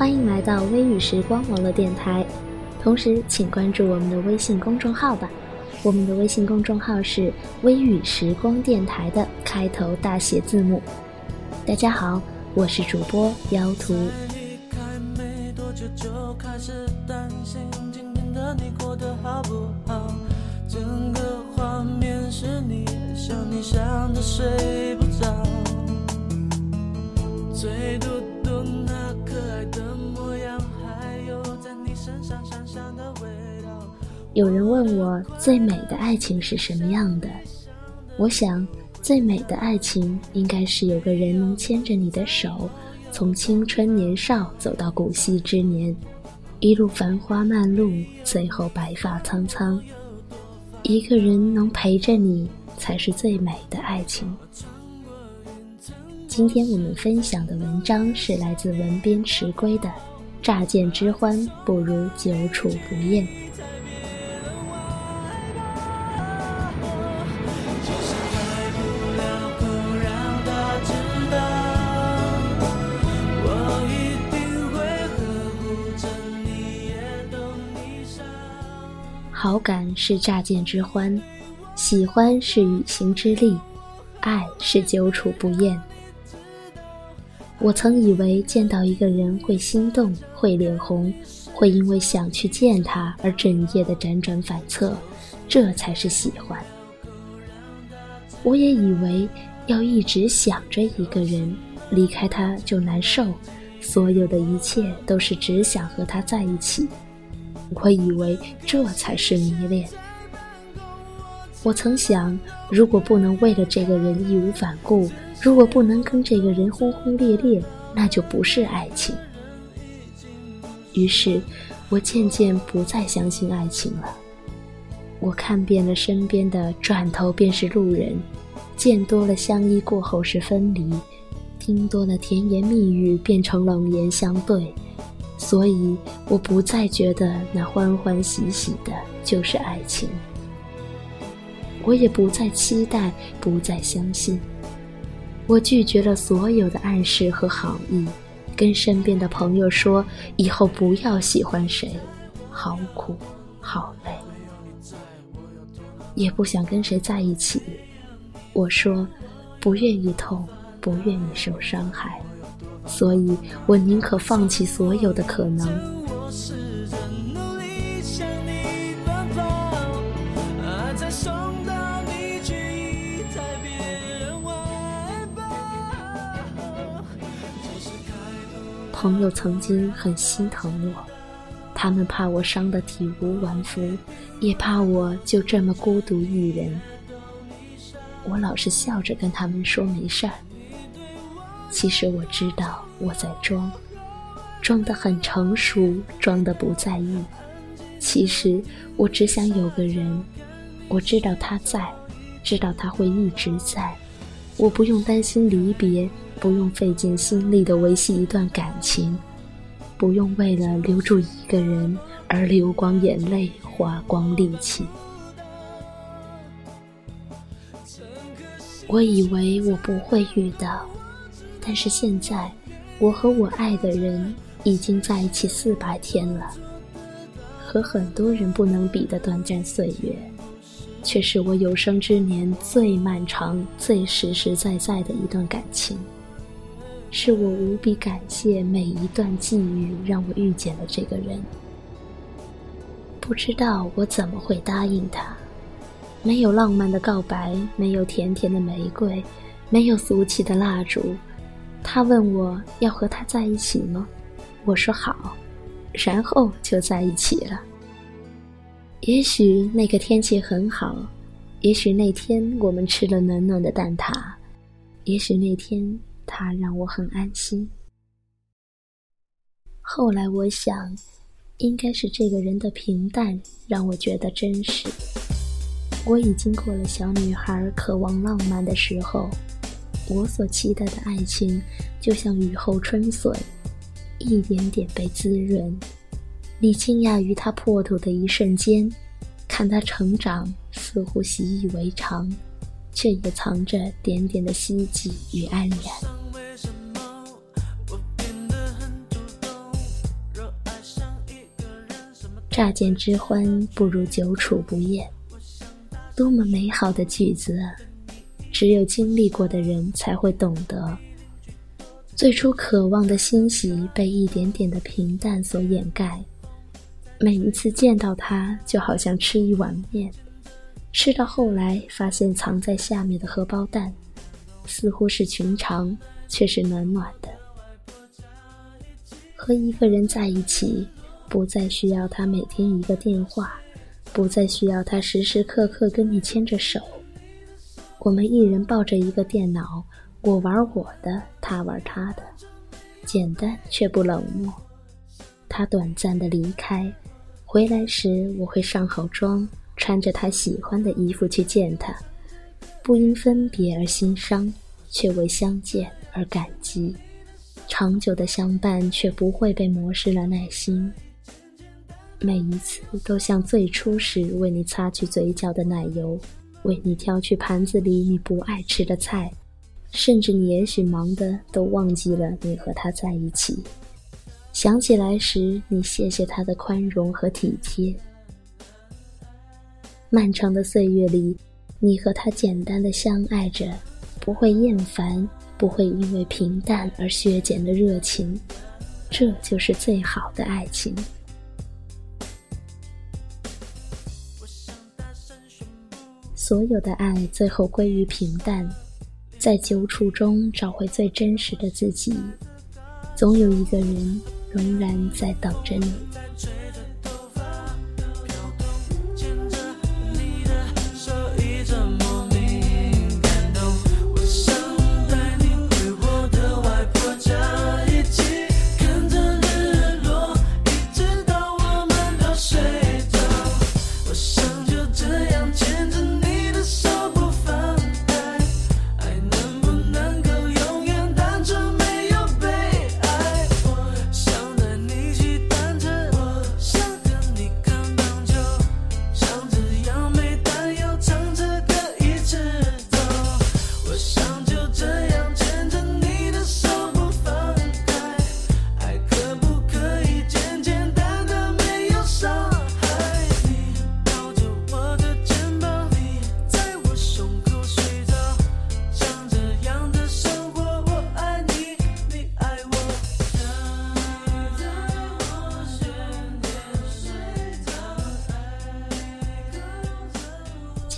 欢迎来到微雨时光网络电台，同时请关注我们的微信公众号吧。我们的微信公众号是“微雨时光电台”的开头大写字母。大家好，我是主播妖图。整个画面是你，想你想的睡有人问我最美的爱情是什么样的？我想，最美的爱情应该是有个人能牵着你的手，从青春年少走到古稀之年，一路繁花漫路，最后白发苍苍。一个人能陪着你，才是最美的爱情。今天我们分享的文章是来自文编迟归的《乍见之欢不如久处不厌》。好感是乍见之欢，喜欢是与行之力，爱是久处不厌。我曾以为见到一个人会心动，会脸红，会因为想去见他而整夜的辗转反侧，这才是喜欢。我也以为要一直想着一个人，离开他就难受，所有的一切都是只想和他在一起。我以为这才是迷恋。我曾想，如果不能为了这个人义无反顾，如果不能跟这个人轰轰烈烈，那就不是爱情。于是，我渐渐不再相信爱情了。我看遍了身边的，转头便是路人；见多了相依过后是分离；听多了甜言蜜语变成冷言相对。所以，我不再觉得那欢欢喜喜的就是爱情。我也不再期待，不再相信。我拒绝了所有的暗示和好意，跟身边的朋友说以后不要喜欢谁，好苦，好累。也不想跟谁在一起。我说，不愿意痛，不愿意受伤害。所以我宁可放弃所有的可能。朋友曾经很心疼我，他们怕我伤得体无完肤，也怕我就这么孤独一人。我老是笑着跟他们说没事儿。其实我知道我在装，装得很成熟，装得不在意。其实我只想有个人，我知道他在，知道他会一直在。我不用担心离别，不用费尽心力的维系一段感情，不用为了留住一个人而流光眼泪，花光力气。我以为我不会遇到。但是现在，我和我爱的人已经在一起四百天了，和很多人不能比的短暂岁月，却是我有生之年最漫长、最实实在在的一段感情。是我无比感谢每一段际遇，让我遇见了这个人。不知道我怎么会答应他？没有浪漫的告白，没有甜甜的玫瑰，没有俗气的蜡烛。他问我要和他在一起吗？我说好，然后就在一起了。也许那个天气很好，也许那天我们吃了暖暖的蛋挞，也许那天他让我很安心。后来我想，应该是这个人的平淡让我觉得真实。我已经过了小女孩渴望浪漫的时候，我所期待的爱情就像雨后春笋，一点点被滋润。你惊讶于它破土的一瞬间，看它成长。似乎习以为常，却也藏着点点的希冀与安然。乍见之欢不如久处不厌，多么美好的句子！只有经历过的人才会懂得。最初渴望的欣喜被一点点的平淡所掩盖，每一次见到他，就好像吃一碗面。吃到后来，发现藏在下面的荷包蛋，似乎是寻常，却是暖暖的。和一个人在一起，不再需要他每天一个电话，不再需要他时时刻刻跟你牵着手。我们一人抱着一个电脑，我玩我的，他玩他的，简单却不冷漠。他短暂的离开，回来时我会上好妆。穿着他喜欢的衣服去见他，不因分别而心伤，却为相见而感激。长久的相伴，却不会被磨蚀了耐心。每一次都像最初时为你擦去嘴角的奶油，为你挑去盘子里你不爱吃的菜，甚至你也许忙得都忘记了你和他在一起。想起来时，你谢谢他的宽容和体贴。漫长的岁月里，你和他简单的相爱着，不会厌烦，不会因为平淡而削减了热情，这就是最好的爱情。所有的爱最后归于平淡，在久处中找回最真实的自己，总有一个人仍然在等着你。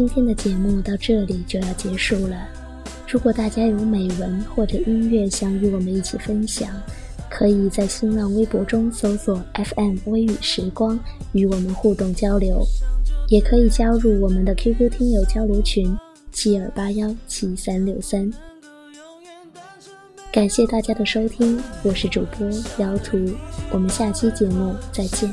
今天的节目到这里就要结束了。如果大家有美文或者音乐想与我们一起分享，可以在新浪微博中搜索 FM 微雨时光与我们互动交流，也可以加入我们的 QQ 听友交流群七二八幺七三六三。感谢大家的收听，我是主播姚图，我们下期节目再见。